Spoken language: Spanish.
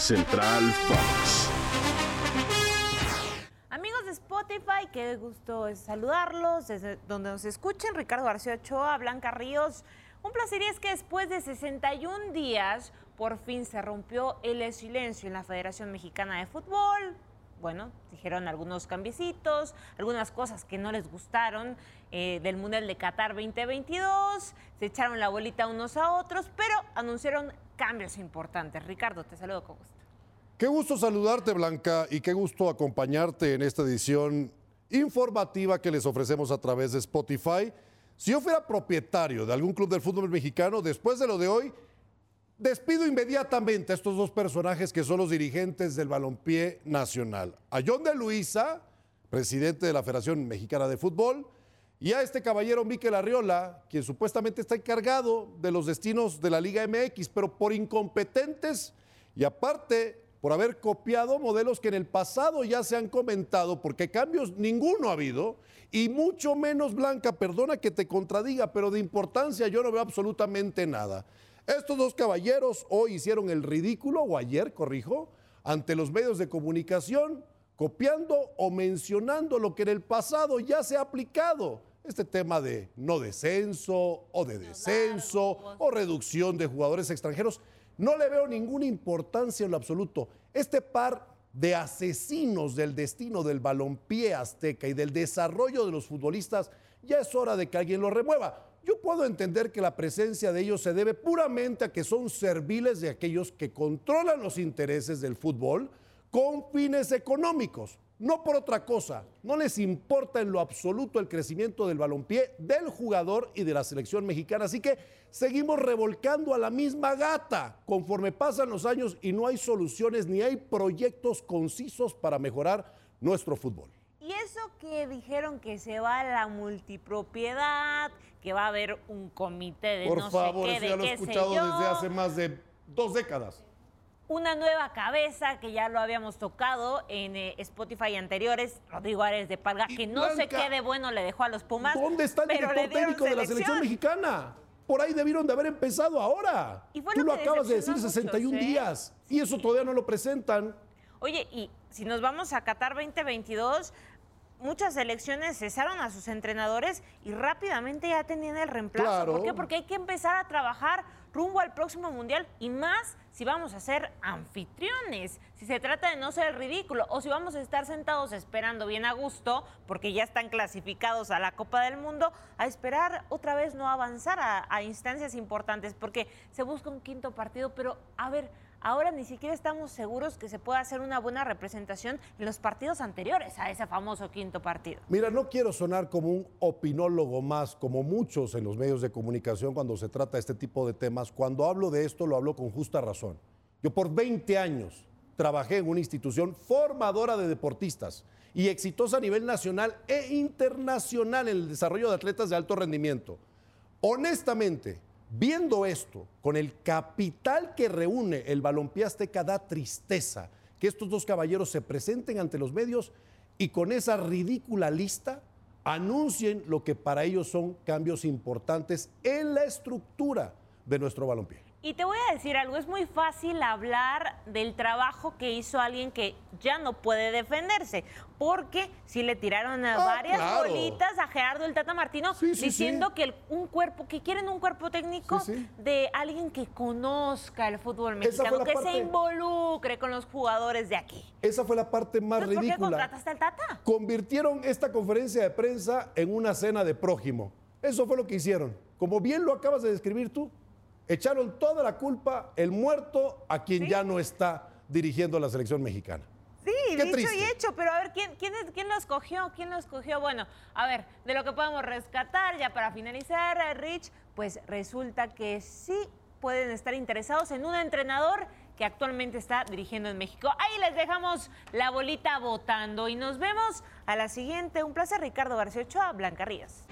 Central Fox. Amigos de Spotify, qué gusto saludarlos desde donde nos escuchen. Ricardo García Ochoa, Blanca Ríos. Un placer y es que después de 61 días por fin se rompió el silencio en la Federación Mexicana de Fútbol. Bueno, dijeron algunos cambiecitos, algunas cosas que no les gustaron eh, del Mundial de Qatar 2022, se echaron la bolita unos a otros, pero anunciaron cambios importantes. Ricardo, te saludo con gusto. Qué gusto saludarte, Blanca, y qué gusto acompañarte en esta edición informativa que les ofrecemos a través de Spotify. Si yo fuera propietario de algún club del fútbol mexicano, después de lo de hoy, despido inmediatamente a estos dos personajes que son los dirigentes del balompié nacional. A John de Luisa, presidente de la Federación Mexicana de Fútbol, y a este caballero Miquel Arriola, quien supuestamente está encargado de los destinos de la Liga MX, pero por incompetentes y aparte por haber copiado modelos que en el pasado ya se han comentado, porque cambios ninguno ha habido, y mucho menos Blanca, perdona que te contradiga, pero de importancia yo no veo absolutamente nada. Estos dos caballeros hoy hicieron el ridículo, o ayer, corrijo, ante los medios de comunicación, copiando o mencionando lo que en el pasado ya se ha aplicado. Este tema de no descenso o de descenso o reducción de jugadores extranjeros. No le veo ninguna importancia en lo absoluto. Este par de asesinos del destino del balompié azteca y del desarrollo de los futbolistas, ya es hora de que alguien lo remueva. Yo puedo entender que la presencia de ellos se debe puramente a que son serviles de aquellos que controlan los intereses del fútbol con fines económicos no por otra cosa. No les importa en lo absoluto el crecimiento del balompié, del jugador y de la selección mexicana. Así que seguimos revolcando a la misma gata conforme pasan los años y no hay soluciones ni hay proyectos concisos para mejorar nuestro fútbol. Y eso que dijeron que se va a la multipropiedad, que va a haber un comité de Por no favor, sé qué, eso ya de lo he escuchado desde hace más de dos décadas. Una nueva cabeza que ya lo habíamos tocado en eh, Spotify anteriores, Rodrigo Ares de Palga, Y que no sé Blanca, qué de bueno le dejó a los Pumas. ¿Dónde está el director técnico de la selección mexicana? Por ahí debieron de haber empezado ahora. Y fue Tú lo acabas de decir, decepcionó a 61 muchos, ¿eh? días. Y eso todavía no lo presentan. Oye, y si nos vamos a Qatar 2022, muchas selecciones cesaron a sus entrenadores y rápidamente ya tenían el reemplazo. Claro. ¿Por qué? Porque hay que empezar a trabajar rumbo al próximo mundial y más si vamos a ser anfitriones, si se trata de no ser ridículo o si vamos a estar sentados esperando bien a gusto porque ya están clasificados a la Copa del Mundo, a esperar otra vez no avanzar a, instancias importantes porque se busca un quinto partido, pero a ver, ahora ni siquiera estamos seguros que se pueda hacer una buena representación en los partidos anteriores a ese famoso quinto partido. Mira, no quiero sonar como un opinólogo más, como muchos en los medios de comunicación cuando se trata de este tipo de temas. Cuando hablo de esto, lo hablo con justa razón. Yo por 20 años trabajé en una institución formadora de deportistas y exitosa a nivel nacional e internacional en el desarrollo de atletas de alto rendimiento. Honestamente, viendo esto, con el capital que reúne el balompié azteca, da tristeza que estos dos caballeros se presenten ante los medios y con esa ridícula lista anuncien lo que para ellos son cambios importantes en la estructura de nuestro balompié. Y te voy a decir algo, es muy fácil hablar del trabajo que hizo alguien que ya no puede defenderse, porque si le tiraron a Ah, varias claro. bolitas a Gerardo el Tata Martino Sí, sí, diciendo sí. que el- un cuerpo, que quieren un cuerpo técnico de alguien que conozca el fútbol mexicano, que parte- se involucre con los jugadores de aquí. Esa fue la parte más Entonces, ¿Por qué ridícula. contrataste al Tata? Convirtieron esta conferencia de prensa en una cena de prójimo. Eso fue lo que hicieron. Como bien lo acabas de describir tú, echaron toda la culpa, el muerto, a quien ya no está dirigiendo la selección mexicana. Sí, Qué dicho y hecho, pero a ver, ¿quién, quién, es- ¿quién lo escogió? ¿Quién lo escogió? Bueno, a ver, de lo que podemos rescatar, ya para finalizar, Rich, pues resulta que sí pueden estar interesados en un entrenador que actualmente está dirigiendo en México. Ahí les dejamos la bolita votando y nos vemos a la siguiente. Un placer, Ricardo García Ochoa, Blanca Ríos.